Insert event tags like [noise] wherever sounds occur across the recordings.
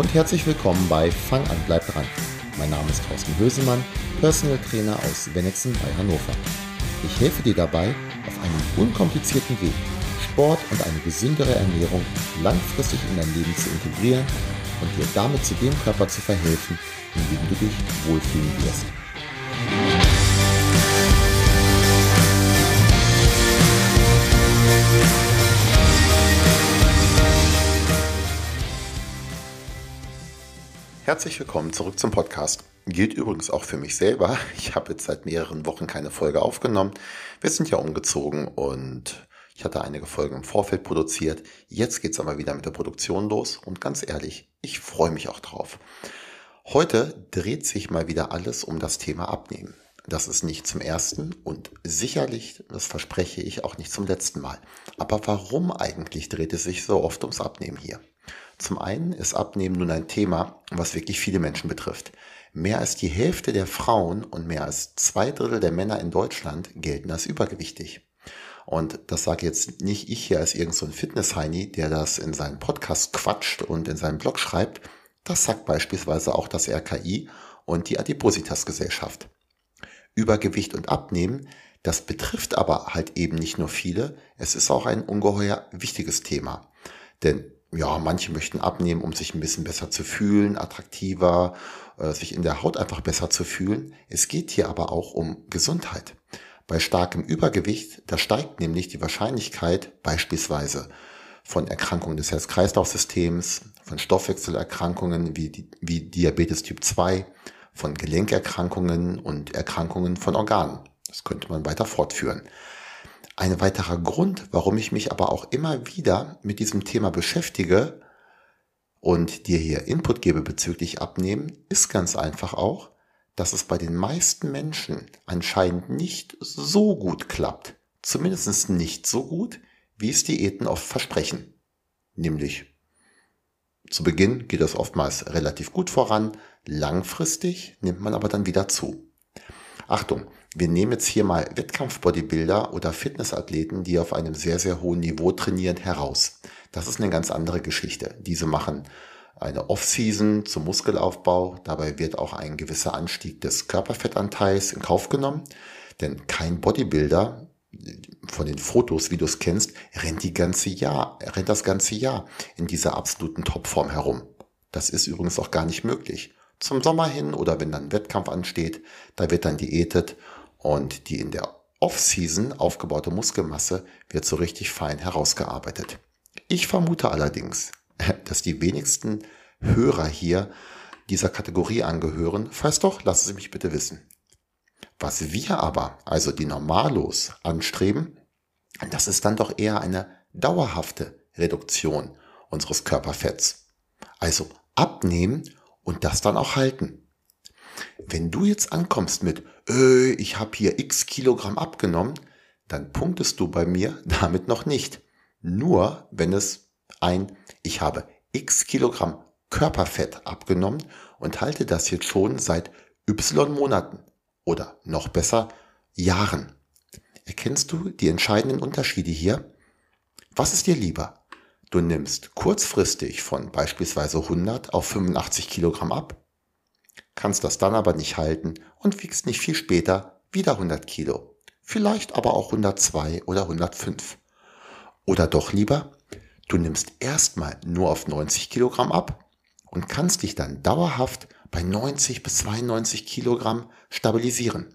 Und herzlich willkommen bei Fang an, bleib dran. Mein Name ist Thorsten Hösemann, Personal Trainer aus Wennexen bei Hannover. Ich helfe dir dabei, auf einem unkomplizierten Weg Sport und eine gesündere Ernährung langfristig in dein Leben zu integrieren und dir damit zu dem Körper zu verhelfen, in dem du dich wohlfühlen wirst. Herzlich willkommen zurück zum Podcast. Gilt übrigens auch für mich selber. Ich habe jetzt seit mehreren Wochen keine Folge aufgenommen. Wir sind ja umgezogen und ich hatte einige Folgen im Vorfeld produziert. Jetzt geht's aber wieder mit der Produktion los und ganz ehrlich, ich freue mich auch drauf. Heute dreht sich mal wieder alles um das Thema Abnehmen. Das ist nicht zum ersten und sicherlich, das verspreche ich, auch nicht zum letzten Mal. Aber warum eigentlich dreht es sich so oft ums Abnehmen hier? Zum einen ist Abnehmen nun ein Thema, was wirklich viele Menschen betrifft. Mehr als die Hälfte der Frauen und mehr als zwei Drittel der Männer in Deutschland gelten als übergewichtig. Und das sage jetzt nicht ich hier als irgendein so Fitness-Heini, der das in seinem Podcast quatscht und in seinem Blog schreibt. Das sagt beispielsweise auch das RKI und die Adipositas-Gesellschaft. Übergewicht und Abnehmen, das betrifft aber halt eben nicht nur viele, es ist auch ein ungeheuer wichtiges Thema. Denn ja, manche möchten abnehmen, um sich ein bisschen besser zu fühlen, attraktiver, äh, sich in der Haut einfach besser zu fühlen. Es geht hier aber auch um Gesundheit. Bei starkem Übergewicht, da steigt nämlich die Wahrscheinlichkeit beispielsweise von Erkrankungen des Herz-Kreislauf-Systems, von Stoffwechselerkrankungen wie, wie Diabetes Typ 2, von Gelenkerkrankungen und Erkrankungen von Organen. Das könnte man weiter fortführen. Ein weiterer Grund, warum ich mich aber auch immer wieder mit diesem Thema beschäftige und dir hier Input gebe bezüglich Abnehmen, ist ganz einfach auch, dass es bei den meisten Menschen anscheinend nicht so gut klappt. Zumindest nicht so gut, wie es Diäten oft versprechen. Nämlich, zu Beginn geht es oftmals relativ gut voran, langfristig nimmt man aber dann wieder zu. Achtung, wir nehmen jetzt hier mal Wettkampf-Bodybuilder oder Fitnessathleten, die auf einem sehr, sehr hohen Niveau trainieren, heraus. Das ist eine ganz andere Geschichte. Diese machen eine Off-Season zum Muskelaufbau. Dabei wird auch ein gewisser Anstieg des Körperfettanteils in Kauf genommen. Denn kein Bodybuilder von den Fotos, wie du es kennst, rennt die ganze Jahr, rennt das ganze Jahr in dieser absoluten Topform herum. Das ist übrigens auch gar nicht möglich. Zum Sommer hin oder wenn dann Wettkampf ansteht, da wird dann diätet und die in der Off-Season aufgebaute Muskelmasse wird so richtig fein herausgearbeitet. Ich vermute allerdings, [laughs] dass die wenigsten Hörer hier dieser Kategorie angehören. Falls doch, lassen Sie mich bitte wissen. Was wir aber, also die Normalos, anstreben, das ist dann doch eher eine dauerhafte Reduktion unseres Körperfetts. Also abnehmen und das dann auch halten. Wenn du jetzt ankommst mit, äh, ich habe hier x Kilogramm abgenommen, dann punktest du bei mir [laughs] damit noch nicht. Nur wenn es ein, ich habe x Kilogramm Körperfett abgenommen und halte das jetzt schon seit y Monaten oder noch besser Jahren. Erkennst du die entscheidenden Unterschiede hier? Was ist dir lieber? Du nimmst kurzfristig von beispielsweise 100 auf 85 Kilogramm ab kannst das dann aber nicht halten und wiegst nicht viel später wieder 100 Kilo. Vielleicht aber auch 102 oder 105. Oder doch lieber, du nimmst erstmal nur auf 90 Kilogramm ab und kannst dich dann dauerhaft bei 90 bis 92 Kilogramm stabilisieren.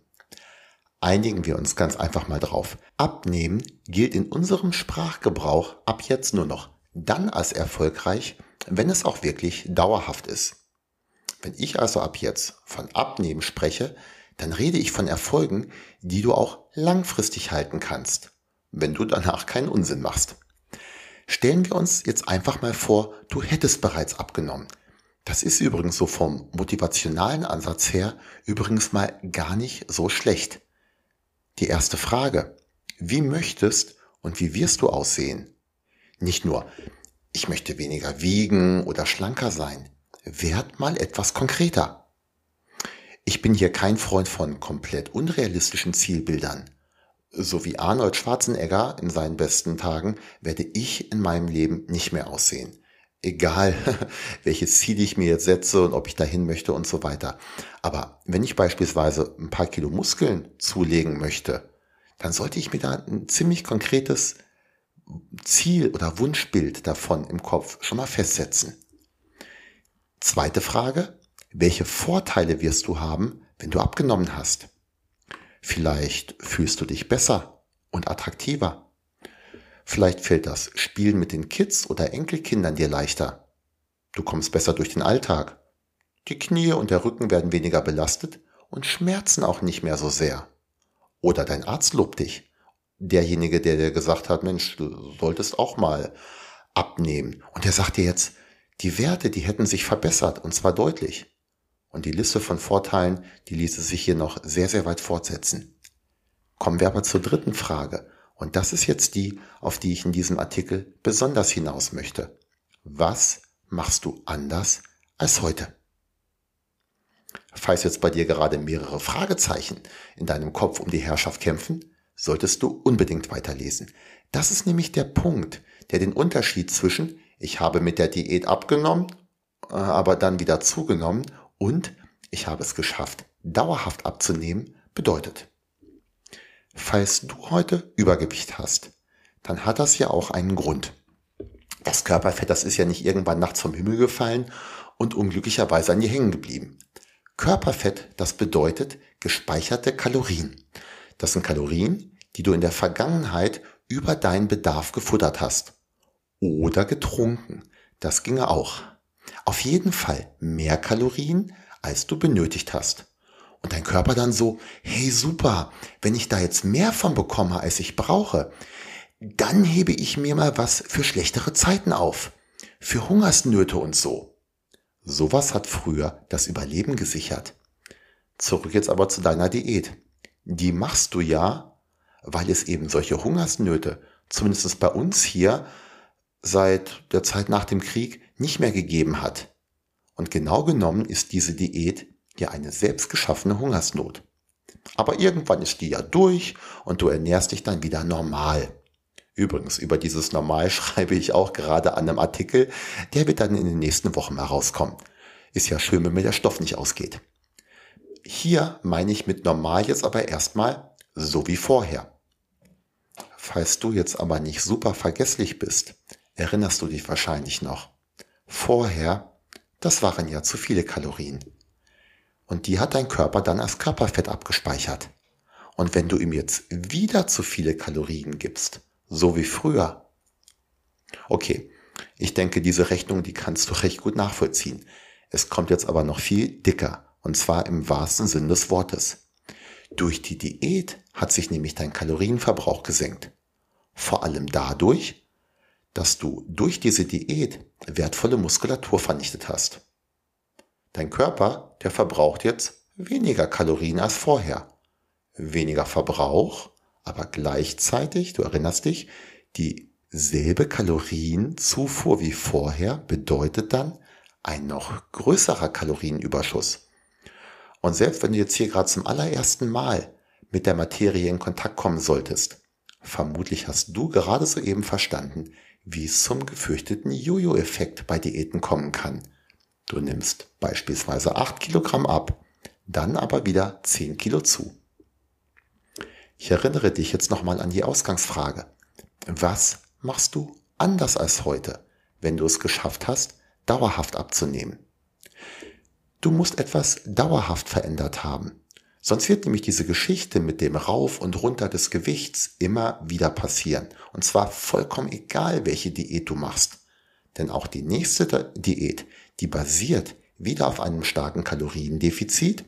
Einigen wir uns ganz einfach mal drauf. Abnehmen gilt in unserem Sprachgebrauch ab jetzt nur noch dann als erfolgreich, wenn es auch wirklich dauerhaft ist. Wenn ich also ab jetzt von Abnehmen spreche, dann rede ich von Erfolgen, die du auch langfristig halten kannst, wenn du danach keinen Unsinn machst. Stellen wir uns jetzt einfach mal vor, du hättest bereits abgenommen. Das ist übrigens so vom motivationalen Ansatz her übrigens mal gar nicht so schlecht. Die erste Frage, wie möchtest und wie wirst du aussehen? Nicht nur, ich möchte weniger wiegen oder schlanker sein werd mal etwas konkreter. Ich bin hier kein Freund von komplett unrealistischen Zielbildern. So wie Arnold Schwarzenegger in seinen besten Tagen werde ich in meinem Leben nicht mehr aussehen. egal [laughs] welches Ziel ich mir jetzt setze und ob ich dahin möchte und so weiter. Aber wenn ich beispielsweise ein paar Kilo Muskeln zulegen möchte, dann sollte ich mir da ein ziemlich konkretes Ziel oder Wunschbild davon im Kopf schon mal festsetzen. Zweite Frage, welche Vorteile wirst du haben, wenn du abgenommen hast? Vielleicht fühlst du dich besser und attraktiver. Vielleicht fällt das Spielen mit den Kids oder Enkelkindern dir leichter. Du kommst besser durch den Alltag. Die Knie und der Rücken werden weniger belastet und schmerzen auch nicht mehr so sehr. Oder dein Arzt lobt dich. Derjenige, der dir gesagt hat, Mensch, du solltest auch mal abnehmen. Und der sagt dir jetzt, die Werte, die hätten sich verbessert und zwar deutlich. Und die Liste von Vorteilen, die ließe sich hier noch sehr, sehr weit fortsetzen. Kommen wir aber zur dritten Frage. Und das ist jetzt die, auf die ich in diesem Artikel besonders hinaus möchte. Was machst du anders als heute? Falls jetzt bei dir gerade mehrere Fragezeichen in deinem Kopf um die Herrschaft kämpfen, solltest du unbedingt weiterlesen. Das ist nämlich der Punkt, der den Unterschied zwischen ich habe mit der Diät abgenommen, äh, aber dann wieder zugenommen und ich habe es geschafft, dauerhaft abzunehmen, bedeutet. Falls du heute Übergewicht hast, dann hat das ja auch einen Grund. Das Körperfett, das ist ja nicht irgendwann nachts vom Himmel gefallen und unglücklicherweise an dir hängen geblieben. Körperfett, das bedeutet gespeicherte Kalorien. Das sind Kalorien, die du in der Vergangenheit über deinen Bedarf gefuttert hast. Oder getrunken. Das ginge auch. Auf jeden Fall mehr Kalorien, als du benötigt hast. Und dein Körper dann so, hey super, wenn ich da jetzt mehr von bekomme, als ich brauche, dann hebe ich mir mal was für schlechtere Zeiten auf. Für Hungersnöte und so. Sowas hat früher das Überleben gesichert. Zurück jetzt aber zu deiner Diät. Die machst du ja, weil es eben solche Hungersnöte, zumindest bei uns hier, seit der Zeit nach dem Krieg nicht mehr gegeben hat. Und genau genommen ist diese Diät ja eine selbstgeschaffene Hungersnot. Aber irgendwann ist die ja durch und du ernährst dich dann wieder normal. Übrigens, über dieses Normal [laughs] schreibe ich auch gerade an einem Artikel, der wird dann in den nächsten Wochen herauskommen. Ist ja schön, wenn mir der Stoff nicht ausgeht. Hier meine ich mit normal jetzt aber erstmal so wie vorher. Falls du jetzt aber nicht super vergesslich bist, erinnerst du dich wahrscheinlich noch. Vorher, das waren ja zu viele Kalorien. Und die hat dein Körper dann als Körperfett abgespeichert. Und wenn du ihm jetzt wieder zu viele Kalorien gibst, so wie früher. Okay, ich denke, diese Rechnung, die kannst du recht gut nachvollziehen. Es kommt jetzt aber noch viel dicker, und zwar im wahrsten Sinn des Wortes. Durch die Diät hat sich nämlich dein Kalorienverbrauch gesenkt. Vor allem dadurch, dass du durch diese Diät wertvolle Muskulatur vernichtet hast. Dein Körper, der verbraucht jetzt weniger Kalorien als vorher. Weniger Verbrauch, aber gleichzeitig, du erinnerst dich, dieselbe Kalorienzufuhr wie vorher bedeutet dann ein noch größerer Kalorienüberschuss. Und selbst wenn du jetzt hier gerade zum allerersten Mal mit der Materie in Kontakt kommen solltest, vermutlich hast du gerade soeben verstanden, wie es zum gefürchteten Jojo-Effekt bei Diäten kommen kann – Du nimmst beispielsweise 8 Kilogramm ab, dann aber wieder 10 Kilo zu. Ich erinnere dich jetzt nochmal an die Ausgangsfrage. Was machst du anders als heute, wenn du es geschafft hast, dauerhaft abzunehmen? Du musst etwas dauerhaft verändert haben. Sonst wird nämlich diese Geschichte mit dem Rauf und Runter des Gewichts immer wieder passieren. Und zwar vollkommen egal, welche Diät du machst. Denn auch die nächste Diät, die basiert wieder auf einem starken Kaloriendefizit.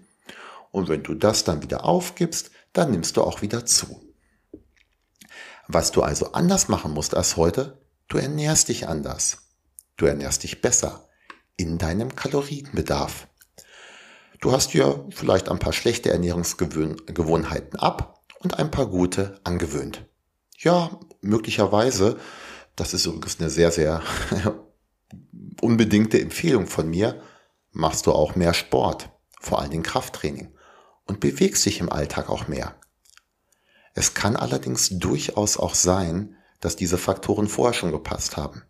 Und wenn du das dann wieder aufgibst, dann nimmst du auch wieder zu. Was du also anders machen musst als heute, du ernährst dich anders. Du ernährst dich besser in deinem Kalorienbedarf. Du hast dir vielleicht ein paar schlechte Ernährungsgewohnheiten ab und ein paar gute angewöhnt. Ja, möglicherweise, das ist übrigens eine sehr, sehr [laughs] unbedingte Empfehlung von mir, machst du auch mehr Sport, vor allen Dingen Krafttraining und bewegst dich im Alltag auch mehr. Es kann allerdings durchaus auch sein, dass diese Faktoren vorher schon gepasst haben.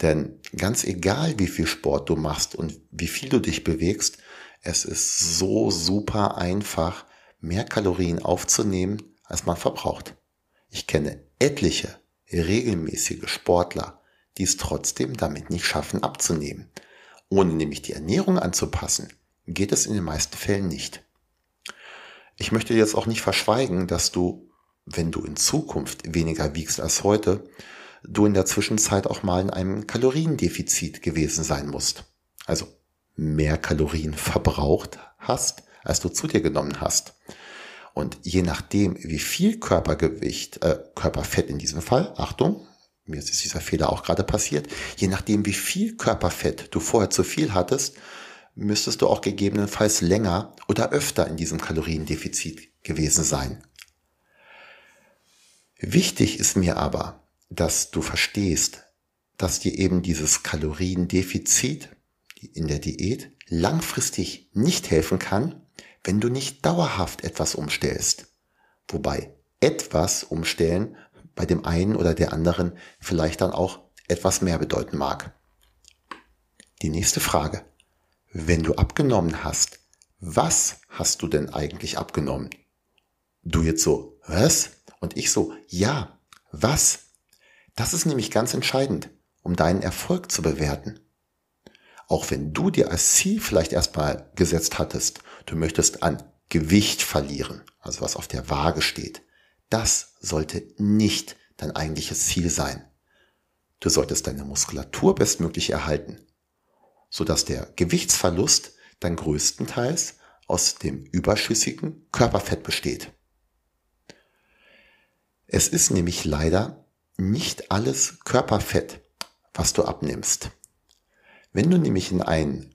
Denn ganz egal, wie viel Sport du machst und wie viel du dich bewegst, es ist so super einfach, mehr Kalorien aufzunehmen, als man verbraucht. Ich kenne etliche regelmäßige Sportler, die es trotzdem damit nicht schaffen abzunehmen. Ohne nämlich die Ernährung anzupassen, geht es in den meisten Fällen nicht. Ich möchte jetzt auch nicht verschweigen, dass du, wenn du in Zukunft weniger wiegst als heute, du in der Zwischenzeit auch mal in einem Kaloriendefizit gewesen sein musst. Also mehr Kalorien verbraucht hast, als du zu dir genommen hast. Und je nachdem, wie viel Körpergewicht, äh, Körperfett in diesem Fall, Achtung, mir ist dieser Fehler auch gerade passiert, je nachdem, wie viel Körperfett du vorher zu viel hattest, müsstest du auch gegebenenfalls länger oder öfter in diesem Kaloriendefizit gewesen sein. Wichtig ist mir aber, dass du verstehst, dass dir eben dieses Kaloriendefizit in der Diät langfristig nicht helfen kann, wenn du nicht dauerhaft etwas umstellst. Wobei etwas umstellen bei dem einen oder der anderen vielleicht dann auch etwas mehr bedeuten mag. Die nächste Frage. Wenn du abgenommen hast, was hast du denn eigentlich abgenommen? Du jetzt so, was? Und ich so, ja, was? Das ist nämlich ganz entscheidend, um deinen Erfolg zu bewerten. Auch wenn du dir als Ziel vielleicht erstmal gesetzt hattest, du möchtest an Gewicht verlieren, also was auf der Waage steht, das sollte nicht dein eigentliches Ziel sein. Du solltest deine Muskulatur bestmöglich erhalten, sodass der Gewichtsverlust dann größtenteils aus dem überschüssigen Körperfett besteht. Es ist nämlich leider nicht alles Körperfett, was du abnimmst. Wenn du nämlich in ein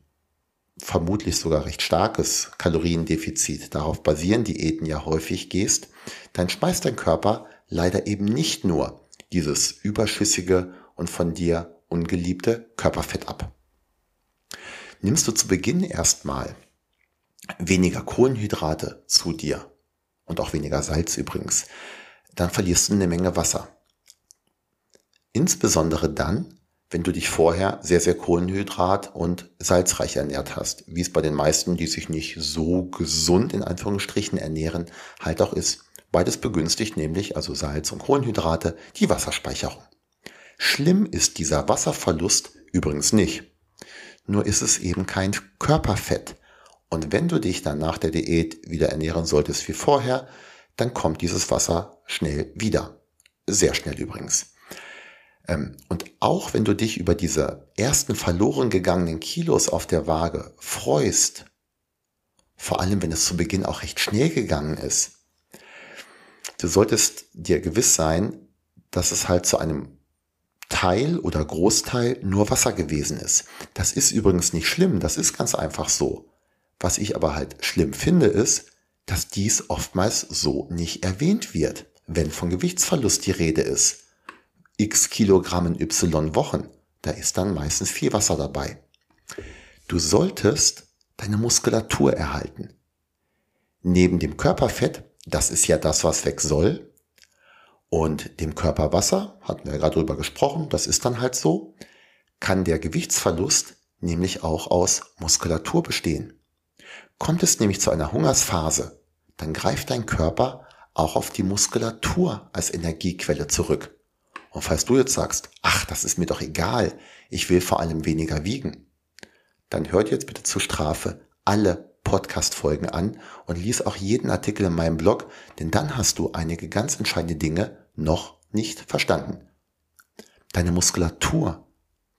vermutlich sogar recht starkes Kaloriendefizit, darauf basieren Diäten ja häufig gehst, dann speist dein Körper leider eben nicht nur dieses überschüssige und von dir ungeliebte Körperfett ab. Nimmst du zu Beginn erstmal weniger Kohlenhydrate zu dir und auch weniger Salz übrigens, dann verlierst du eine Menge Wasser. Insbesondere dann, wenn du dich vorher sehr, sehr Kohlenhydrat und salzreich ernährt hast, wie es bei den meisten, die sich nicht so gesund in Anführungsstrichen ernähren, halt auch ist. Beides begünstigt nämlich, also Salz und Kohlenhydrate, die Wasserspeicherung. Schlimm ist dieser Wasserverlust übrigens nicht. Nur ist es eben kein Körperfett. Und wenn du dich dann nach der Diät wieder ernähren solltest wie vorher, dann kommt dieses Wasser schnell wieder. Sehr schnell übrigens. Ähm, und auch wenn du dich über diese ersten verloren gegangenen Kilos auf der Waage freust, vor allem wenn es zu Beginn auch recht schnell gegangen ist, du solltest dir gewiss sein, dass es halt zu einem Teil oder Großteil nur Wasser gewesen ist. Das ist übrigens nicht schlimm, das ist ganz einfach so. Was ich aber halt schlimm finde, ist, dass dies oftmals so nicht erwähnt wird, wenn von Gewichtsverlust die Rede ist x Kilogramm in y Wochen, da ist dann meistens viel Wasser dabei. Du solltest deine Muskulatur erhalten. Neben dem Körperfett, das ist ja das, was weg soll, und dem Körperwasser, hatten wir ja gerade drüber gesprochen, das ist dann halt so, kann der Gewichtsverlust nämlich auch aus Muskulatur bestehen. Kommt es nämlich zu einer Hungersphase, dann greift dein Körper auch auf die Muskulatur als Energiequelle zurück. Und falls du jetzt sagst, ach, das ist mir doch egal, ich will vor allem weniger wiegen, dann hört jetzt bitte zur Strafe alle Podcast-Folgen an und lies auch jeden Artikel in meinem Blog, denn dann hast du einige ganz entscheidende Dinge noch nicht verstanden. Deine Muskulatur,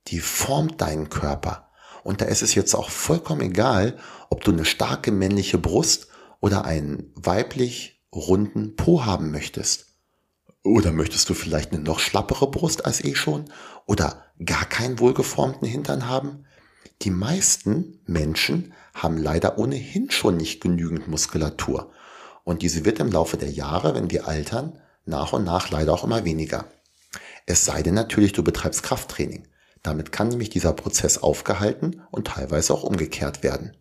die formt deinen Körper. Und da ist es jetzt auch vollkommen egal, ob du eine starke männliche Brust oder einen weiblich runden Po haben möchtest. Oder möchtest du vielleicht eine noch schlappere Brust als eh schon? Oder gar keinen wohlgeformten Hintern haben? Die meisten Menschen haben leider ohnehin schon nicht genügend Muskulatur. Und diese wird im Laufe der Jahre, wenn wir altern, nach und nach leider auch immer weniger. Es sei denn natürlich, du betreibst Krafttraining. Damit kann nämlich dieser Prozess aufgehalten und teilweise auch umgekehrt werden.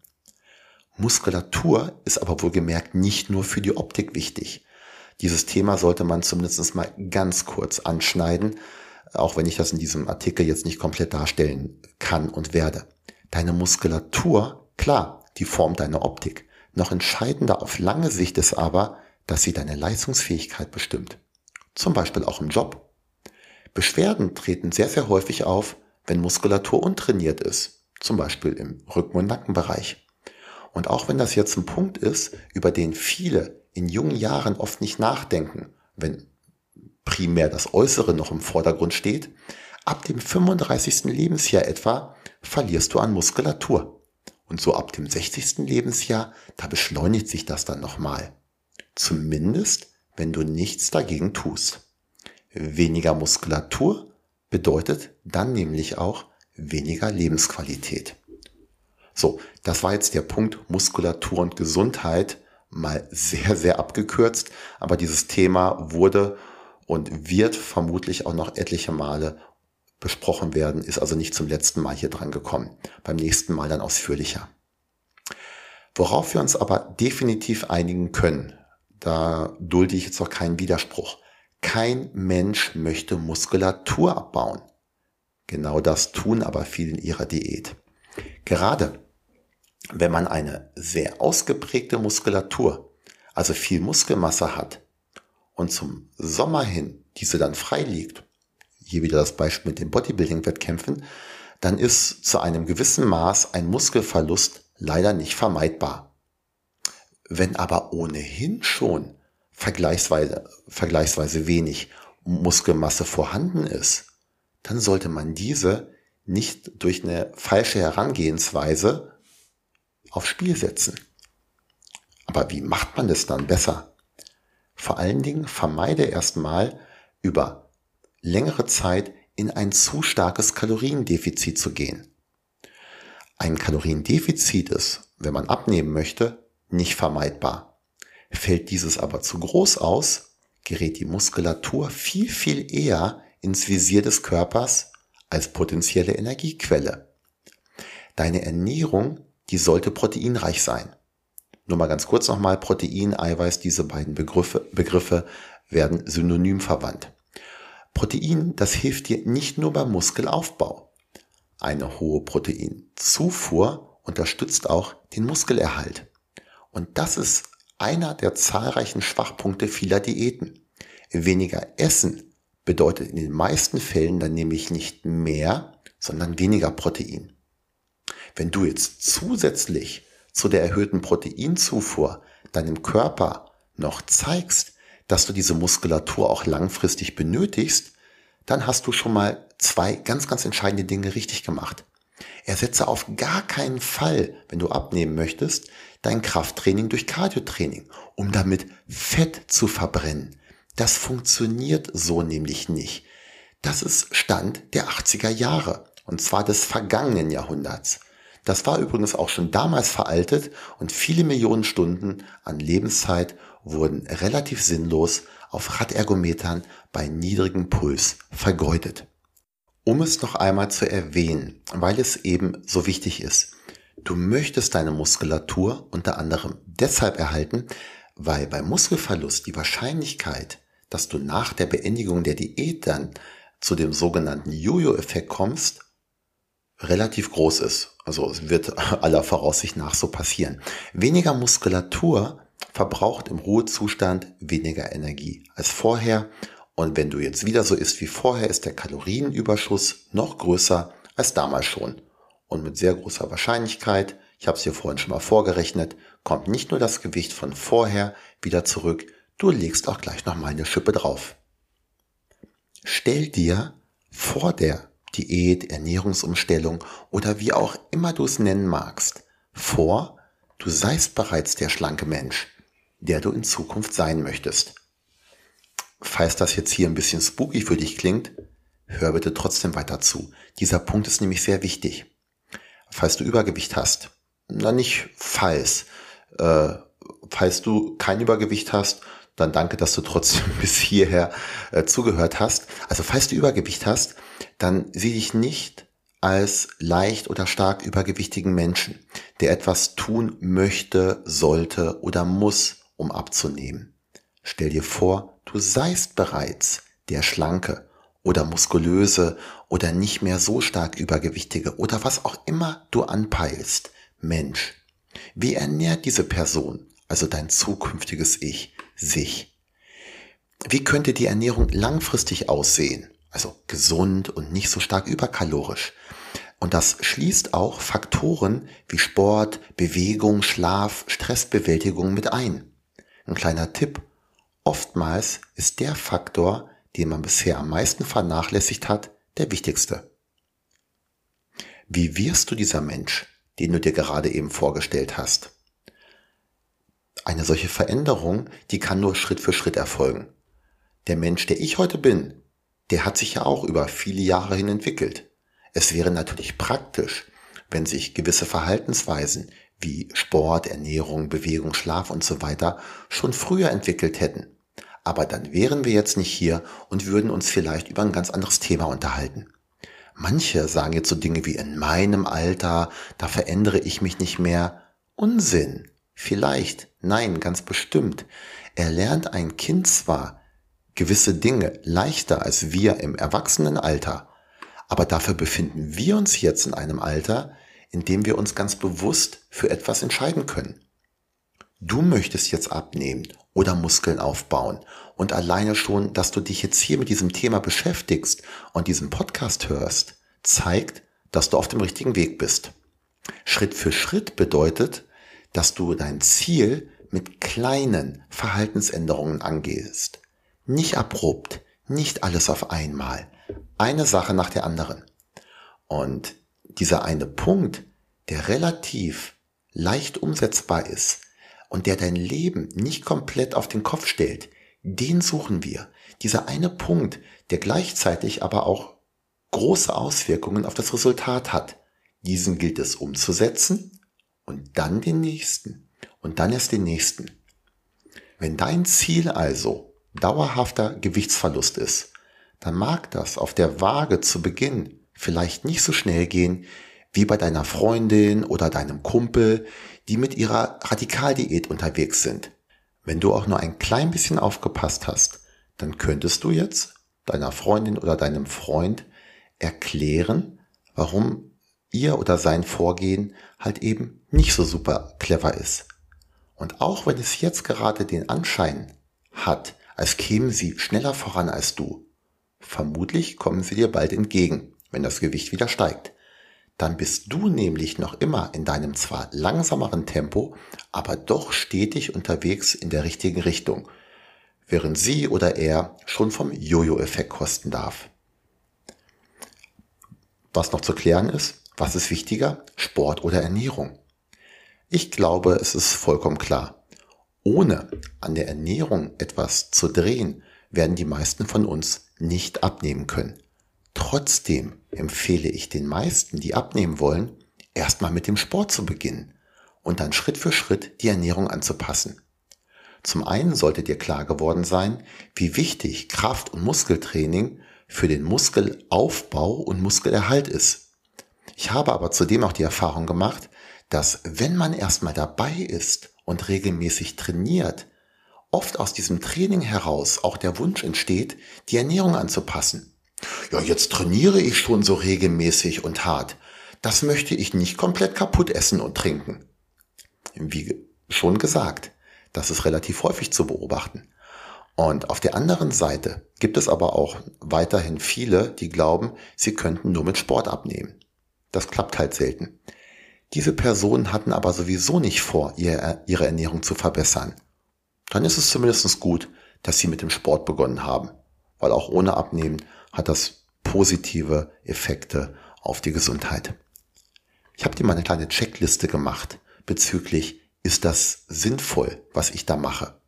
Muskulatur ist aber wohlgemerkt nicht nur für die Optik wichtig. Dieses Thema sollte man zumindest mal ganz kurz anschneiden, auch wenn ich das in diesem Artikel jetzt nicht komplett darstellen kann und werde. Deine Muskulatur, klar, die formt deine Optik. Noch entscheidender auf lange Sicht ist aber, dass sie deine Leistungsfähigkeit bestimmt. Zum Beispiel auch im Job. Beschwerden treten sehr, sehr häufig auf, wenn Muskulatur untrainiert ist. Zum Beispiel im Rücken- und Nackenbereich. Und auch wenn das jetzt ein Punkt ist, über den viele in jungen Jahren oft nicht nachdenken, wenn primär das Äußere noch im Vordergrund steht, ab dem 35. Lebensjahr etwa verlierst du an Muskulatur. Und so ab dem 60. Lebensjahr, da beschleunigt sich das dann nochmal. Zumindest, wenn du nichts dagegen tust. Weniger Muskulatur bedeutet dann nämlich auch weniger Lebensqualität. So, das war jetzt der Punkt Muskulatur und Gesundheit mal sehr, sehr abgekürzt, aber dieses Thema wurde und wird vermutlich auch noch etliche Male besprochen werden, ist also nicht zum letzten Mal hier dran gekommen. Beim nächsten Mal dann ausführlicher. Worauf wir uns aber definitiv einigen können, da dulde ich jetzt auch keinen Widerspruch. Kein Mensch möchte Muskulatur abbauen. Genau das tun aber viele in ihrer Diät. Gerade wenn man eine sehr ausgeprägte Muskulatur, also viel Muskelmasse hat und zum Sommer hin diese dann frei liegt, hier wieder das Beispiel mit den Bodybuilding-Wettkämpfen, dann ist zu einem gewissen Maß ein Muskelverlust leider nicht vermeidbar. Wenn aber ohnehin schon vergleichsweise, vergleichsweise wenig Muskelmasse vorhanden ist, dann sollte man diese nicht durch eine falsche Herangehensweise aufs Spiel setzen. Aber wie macht man das dann besser? Vor allen Dingen vermeide erstmal über längere Zeit in ein zu starkes Kaloriendefizit zu gehen. Ein Kaloriendefizit ist, wenn man abnehmen möchte, nicht vermeidbar. Fällt dieses aber zu groß aus, gerät die Muskulatur viel, viel eher ins Visier des Körpers als potenzielle Energiequelle. Deine Ernährung die sollte proteinreich sein. Nur mal ganz kurz nochmal, Protein, Eiweiß, diese beiden Begriffe, Begriffe werden synonym verwandt. Protein, das hilft dir nicht nur beim Muskelaufbau. Eine hohe Proteinzufuhr unterstützt auch den Muskelerhalt. Und das ist einer der zahlreichen Schwachpunkte vieler Diäten. Weniger Essen bedeutet in den meisten Fällen dann nämlich nicht mehr, sondern weniger Protein. Wenn du jetzt zusätzlich zu der erhöhten Proteinzufuhr deinem Körper noch zeigst, dass du diese Muskulatur auch langfristig benötigst, dann hast du schon mal zwei ganz, ganz entscheidende Dinge richtig gemacht. Ersetze auf gar keinen Fall, wenn du abnehmen möchtest, dein Krafttraining durch Cardiotraining, um damit Fett zu verbrennen. Das funktioniert so nämlich nicht. Das ist Stand der 80er Jahre, und zwar des vergangenen Jahrhunderts. Das war übrigens auch schon damals veraltet und viele Millionen Stunden an Lebenszeit wurden relativ sinnlos auf Radergometern bei niedrigem Puls vergeudet. Um es noch einmal zu erwähnen, weil es eben so wichtig ist. Du möchtest deine Muskulatur unter anderem deshalb erhalten, weil bei Muskelverlust die Wahrscheinlichkeit, dass du nach der Beendigung der Diät dann zu dem sogenannten Jojo-Effekt kommst, relativ groß ist. Also es wird [laughs] aller Voraussicht nach so passieren. Weniger Muskulatur verbraucht im Ruhezustand weniger Energie als vorher. Und wenn du jetzt wieder so isst wie vorher, ist der Kalorienüberschuss noch größer als damals schon. Und mit sehr großer Wahrscheinlichkeit, ich habe es dir vorhin schon mal vorgerechnet, kommt nicht nur das Gewicht von vorher wieder zurück, du legst auch gleich nochmal eine Schippe drauf. Stell dir vor der Diät, Ernährungsumstellung oder wie auch immer du es nennen magst, vor, du seist bereits der schlanke Mensch, der du in Zukunft sein möchtest. Falls das jetzt hier ein bisschen spooky für dich klingt, hör bitte trotzdem weiter zu. Dieser Punkt ist nämlich sehr wichtig. Falls du Übergewicht hast, na nicht falls, äh, falls du kein Übergewicht hast, dann danke, dass du trotzdem [laughs] bis hierher äh, zugehört hast. Also falls du Übergewicht hast, dann sieh dich nicht als leicht oder stark übergewichtigen Menschen, der etwas tun möchte, sollte oder muss, um abzunehmen. Stell dir vor, du seist bereits der schlanke oder muskulöse oder nicht mehr so stark übergewichtige oder was auch immer du anpeilst. Mensch, wie ernährt diese Person, also dein zukünftiges Ich, sich? Wie könnte die Ernährung langfristig aussehen? Also gesund und nicht so stark überkalorisch. Und das schließt auch Faktoren wie Sport, Bewegung, Schlaf, Stressbewältigung mit ein. Ein kleiner Tipp. Oftmals ist der Faktor, den man bisher am meisten vernachlässigt hat, der wichtigste. Wie wirst du dieser Mensch, den du dir gerade eben vorgestellt hast? Eine solche Veränderung, die kann nur Schritt für Schritt erfolgen. Der Mensch, der ich heute bin, der hat sich ja auch über viele Jahre hin entwickelt. Es wäre natürlich praktisch, wenn sich gewisse Verhaltensweisen wie Sport, Ernährung, Bewegung, Schlaf und so weiter schon früher entwickelt hätten. Aber dann wären wir jetzt nicht hier und würden uns vielleicht über ein ganz anderes Thema unterhalten. Manche sagen jetzt so Dinge wie in meinem Alter, da verändere ich mich nicht mehr. Unsinn. Vielleicht. Nein, ganz bestimmt. Erlernt ein Kind zwar gewisse Dinge leichter als wir im Erwachsenenalter, aber dafür befinden wir uns jetzt in einem Alter, in dem wir uns ganz bewusst für etwas entscheiden können. Du möchtest jetzt abnehmen oder Muskeln aufbauen. Und alleine schon, dass du dich jetzt hier mit diesem Thema beschäftigst und diesen Podcast hörst, zeigt, dass du auf dem richtigen Weg bist. Schritt für Schritt bedeutet, dass du dein Ziel mit kleinen Verhaltensänderungen angehst. Nicht abrupt, nicht alles auf einmal. Eine Sache nach der anderen. Und dieser eine Punkt, der relativ leicht umsetzbar ist und der dein Leben nicht komplett auf den Kopf stellt, den suchen wir. Dieser eine Punkt, der gleichzeitig aber auch große Auswirkungen auf das Resultat hat. Diesen gilt es umzusetzen und dann den nächsten und dann erst den nächsten. Wenn dein Ziel also dauerhafter Gewichtsverlust ist, dann mag das auf der Waage zu Beginn vielleicht nicht so schnell gehen wie bei deiner Freundin oder deinem Kumpel, die mit ihrer Radikaldiät unterwegs sind. Wenn du auch nur ein klein bisschen aufgepasst hast, dann könntest du jetzt deiner Freundin oder deinem Freund erklären, warum ihr oder sein Vorgehen halt eben nicht so super clever ist. Und auch wenn es jetzt gerade den Anschein hat, als kämen sie schneller voran als du, vermutlich kommen sie dir bald entgegen wenn das Gewicht wieder steigt. Dann bist du nämlich noch immer in deinem zwar langsameren Tempo, aber doch stetig unterwegs in der richtigen Richtung, während sie oder er schon vom Jojo-Effekt kosten darf. Was noch zu klären ist, was ist wichtiger, Sport oder Ernährung? Ich glaube, es ist vollkommen klar. Ohne an der Ernährung etwas zu drehen, werden die meisten von uns nicht abnehmen können. Trotzdem empfehle ich den meisten, die abnehmen wollen, erstmal mit dem Sport zu beginnen und dann Schritt für Schritt die Ernährung anzupassen. Zum einen sollte dir klar geworden sein, wie wichtig Kraft- und Muskeltraining für den Muskelaufbau und Muskelerhalt ist. Ich habe aber zudem auch die Erfahrung gemacht, dass wenn man erstmal dabei ist und regelmäßig trainiert, oft aus diesem Training heraus auch der Wunsch entsteht, die Ernährung anzupassen. Ja, jetzt trainiere ich schon so regelmäßig und hart. Das möchte ich nicht komplett kaputt essen und trinken. Wie schon gesagt, das ist relativ häufig zu beobachten. Und auf der anderen Seite gibt es aber auch weiterhin viele, die glauben, sie könnten nur mit Sport abnehmen. Das klappt halt selten. Diese Personen hatten aber sowieso nicht vor, ihre Ernährung zu verbessern. Dann ist es zumindest gut, dass sie mit dem Sport begonnen haben, weil auch ohne Abnehmen hat das positive Effekte auf die Gesundheit. Ich habe dir mal eine kleine Checkliste gemacht bezüglich, ist das sinnvoll, was ich da mache?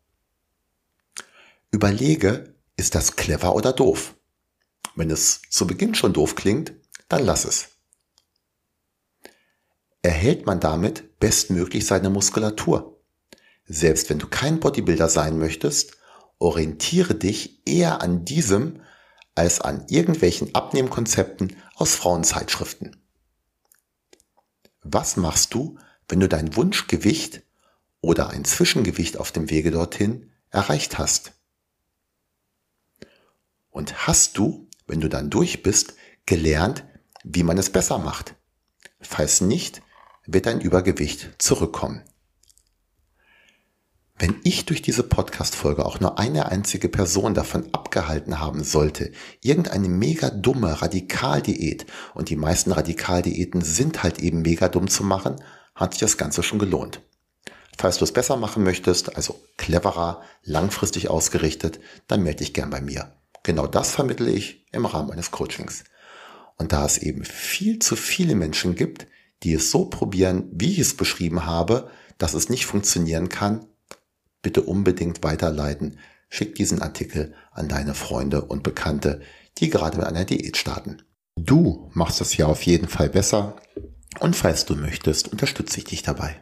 Überlege, ist das clever oder doof? Wenn es zu Beginn schon doof klingt, dann lass es. Erhält man damit bestmöglich seine Muskulatur? Selbst wenn du kein Bodybuilder sein möchtest, orientiere dich eher an diesem als an irgendwelchen Abnehmkonzepten aus Frauenzeitschriften. Was machst du, wenn du dein Wunschgewicht oder ein Zwischengewicht auf dem Wege dorthin erreicht hast? Und hast du wenn du dann durch bist, gelernt, wie man es besser macht. Falls nicht, wird dein Übergewicht zurückkommen. Wenn ich durch diese Podcast-Folge auch nur eine einzige Person davon abgehalten haben sollte, irgendeine mega dumme Radikaldiät, und die meisten Radikaldiäten sind halt eben mega dumm zu machen, hat sich das Ganze schon gelohnt. Falls du es besser machen möchtest, also cleverer, langfristig ausgerichtet, dann melde dich gern bei mir. Genau das vermittle ich im Rahmen meines Coachings. Und da es eben viel zu viele Menschen gibt, die es so probieren, wie ich es beschrieben habe, dass es nicht funktionieren kann, bitte unbedingt weiterleiten. Schick diesen Artikel an deine Freunde und Bekannte, die gerade mit einer Diät starten. Du machst es ja auf jeden Fall besser und falls du möchtest, unterstütze ich dich dabei.